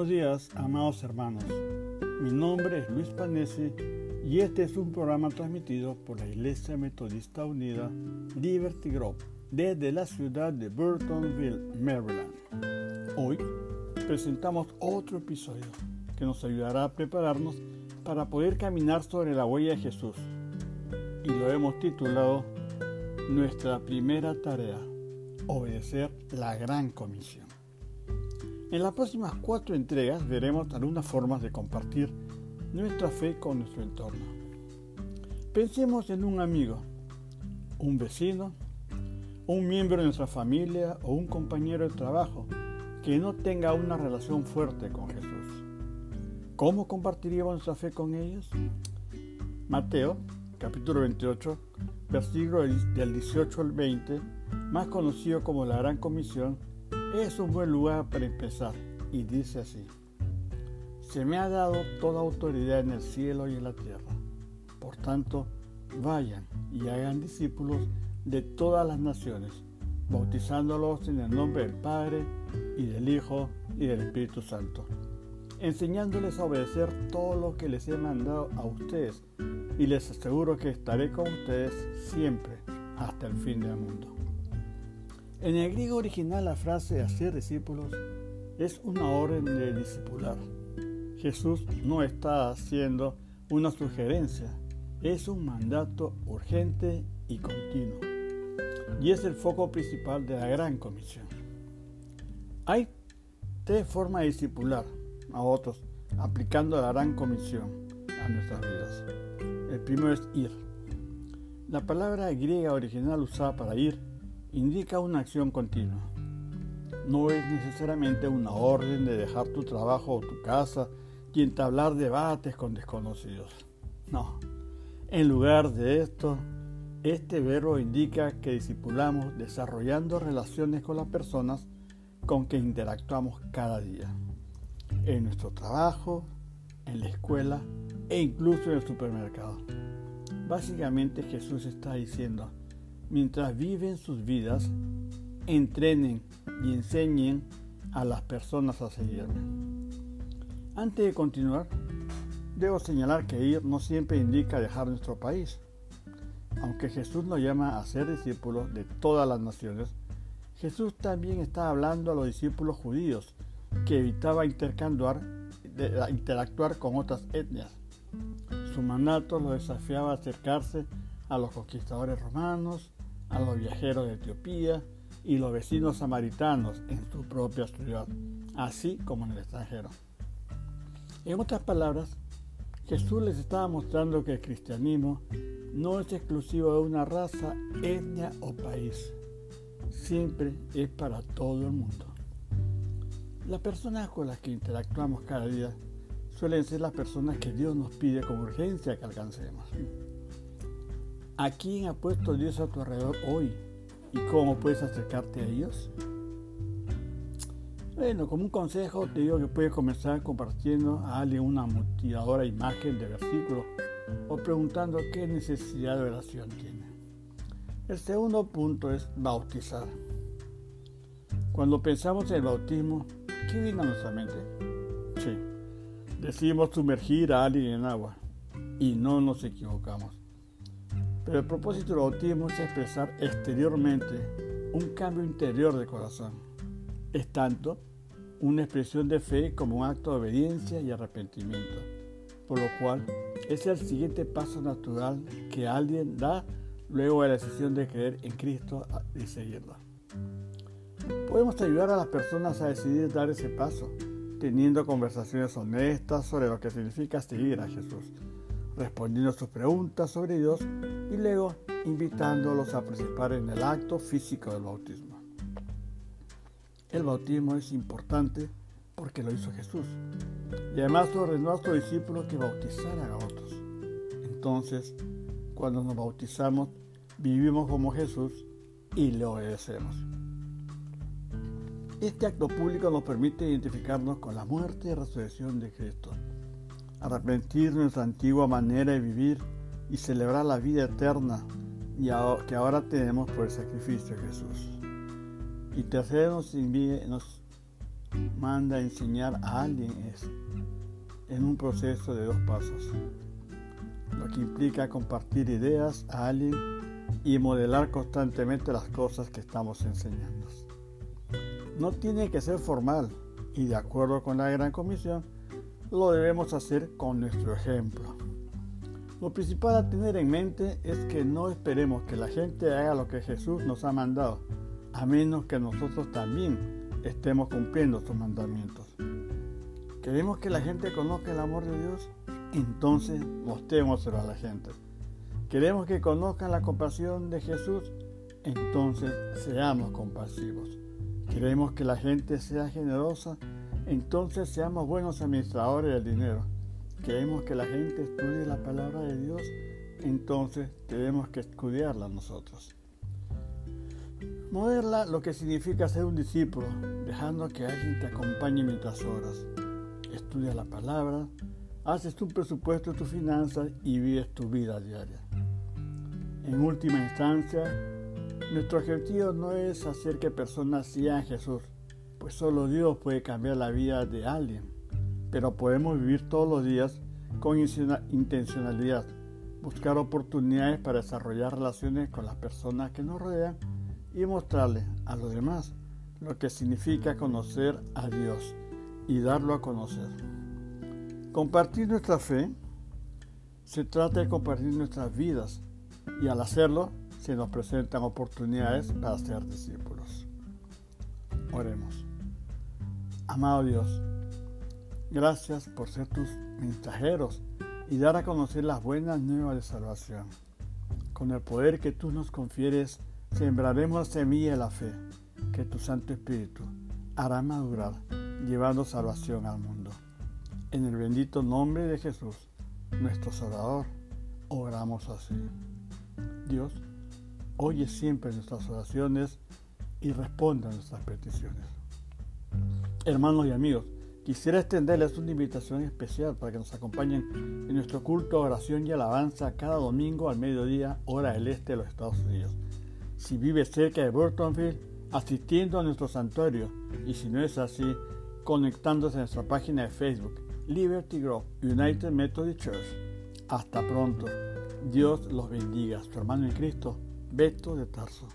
buenos días, amados hermanos. Mi nombre es Luis Panesi y este es un programa transmitido por la Iglesia Metodista Unida Liberty Grove desde la ciudad de Burtonville, Maryland. Hoy presentamos otro episodio que nos ayudará a prepararnos para poder caminar sobre la huella de Jesús y lo hemos titulado Nuestra primera tarea, obedecer la gran comisión. En las próximas cuatro entregas veremos algunas formas de compartir nuestra fe con nuestro entorno. Pensemos en un amigo, un vecino, un miembro de nuestra familia o un compañero de trabajo que no tenga una relación fuerte con Jesús. ¿Cómo compartiríamos nuestra fe con ellos? Mateo, capítulo 28, versículo del 18 al 20, más conocido como la Gran Comisión, es un buen lugar para empezar y dice así. Se me ha dado toda autoridad en el cielo y en la tierra. Por tanto, vayan y hagan discípulos de todas las naciones, bautizándolos en el nombre del Padre y del Hijo y del Espíritu Santo, enseñándoles a obedecer todo lo que les he mandado a ustedes y les aseguro que estaré con ustedes siempre hasta el fin del mundo. En el griego original la frase hacer discípulos es una orden de discipular. Jesús no está haciendo una sugerencia, es un mandato urgente y continuo. Y es el foco principal de la gran comisión. Hay tres formas de discipular a otros aplicando la gran comisión a nuestras vidas. El primero es ir. La palabra griega original usada para ir indica una acción continua. No es necesariamente una orden de dejar tu trabajo o tu casa y entablar debates con desconocidos. No. En lugar de esto, este verbo indica que discipulamos desarrollando relaciones con las personas con que interactuamos cada día. En nuestro trabajo, en la escuela e incluso en el supermercado. Básicamente Jesús está diciendo, mientras viven sus vidas, entrenen y enseñen a las personas a seguirme. Antes de continuar, debo señalar que ir no siempre indica dejar nuestro país. Aunque Jesús nos llama a ser discípulos de todas las naciones, Jesús también está hablando a los discípulos judíos que evitaba intercambiar, interactuar con otras etnias. Su mandato lo desafiaba a acercarse a los conquistadores romanos, a los viajeros de Etiopía y los vecinos samaritanos en su propia ciudad, así como en el extranjero. En otras palabras, Jesús les estaba mostrando que el cristianismo no es exclusivo de una raza, etnia o país. Siempre es para todo el mundo. Las personas con las que interactuamos cada día suelen ser las personas que Dios nos pide con urgencia que alcancemos. ¿A quién ha puesto Dios a tu alrededor hoy? ¿Y cómo puedes acercarte a ellos? Bueno, como un consejo te digo que puedes comenzar compartiendo a alguien una motivadora imagen de versículo o preguntando qué necesidad de oración tiene. El segundo punto es bautizar. Cuando pensamos en el bautismo, ¿qué viene a nuestra mente? Sí, decimos sumergir a alguien en agua y no nos equivocamos. El propósito del bautismo es expresar exteriormente un cambio interior de corazón. Es tanto una expresión de fe como un acto de obediencia y arrepentimiento, por lo cual es el siguiente paso natural que alguien da luego de la decisión de creer en Cristo y seguirlo. Podemos ayudar a las personas a decidir dar ese paso, teniendo conversaciones honestas sobre lo que significa seguir a Jesús respondiendo a sus preguntas sobre Dios y luego invitándolos a participar en el acto físico del bautismo. El bautismo es importante porque lo hizo Jesús y además ordenó a sus discípulos que bautizaran a otros. Entonces, cuando nos bautizamos, vivimos como Jesús y le obedecemos. Este acto público nos permite identificarnos con la muerte y resurrección de Cristo arrepentir nuestra antigua manera de vivir y celebrar la vida eterna que ahora tenemos por el sacrificio de Jesús. Y tercero, nos, manda a enseñar a alguien es en un proceso de dos pasos, lo que implica compartir ideas a alguien y modelar constantemente las cosas que estamos enseñando. No tiene que ser formal y de acuerdo con la Gran Comisión, lo debemos hacer con nuestro ejemplo. Lo principal a tener en mente es que no esperemos que la gente haga lo que Jesús nos ha mandado, a menos que nosotros también estemos cumpliendo sus mandamientos. ¿Queremos que la gente conozca el amor de Dios? Entonces mostrémoselo a la gente. ¿Queremos que conozcan la compasión de Jesús? Entonces seamos compasivos. ¿Queremos que la gente sea generosa? Entonces seamos buenos administradores del dinero. ¿Queremos que la gente estudie la palabra de Dios? Entonces tenemos que estudiarla nosotros. Moverla lo que significa ser un discípulo, dejando que alguien te acompañe mientras oras. Estudia la palabra, haces tu presupuesto tus finanzas y vives tu vida diaria. En última instancia, nuestro objetivo no es hacer que personas sigan a Jesús, pues solo Dios puede cambiar la vida de alguien, pero podemos vivir todos los días con intencionalidad, buscar oportunidades para desarrollar relaciones con las personas que nos rodean y mostrarles a los demás lo que significa conocer a Dios y darlo a conocer. Compartir nuestra fe se trata de compartir nuestras vidas y al hacerlo se nos presentan oportunidades para ser discípulos. Oremos. Amado Dios, gracias por ser tus mensajeros y dar a conocer las buenas nuevas de salvación. Con el poder que tú nos confieres, sembraremos la semilla de la fe que tu Santo Espíritu hará madurar, llevando salvación al mundo. En el bendito nombre de Jesús, nuestro Salvador, oramos así. Dios, oye siempre nuestras oraciones y responde a nuestras peticiones. Hermanos y amigos, quisiera extenderles una invitación especial para que nos acompañen en nuestro culto, oración y alabanza cada domingo al mediodía, hora del este de los Estados Unidos. Si vive cerca de Burtonville, asistiendo a nuestro santuario y si no es así, conectándose a nuestra página de Facebook, Liberty Grove United Methodist Church. Hasta pronto. Dios los bendiga. Su hermano en Cristo, Beto de Tarso.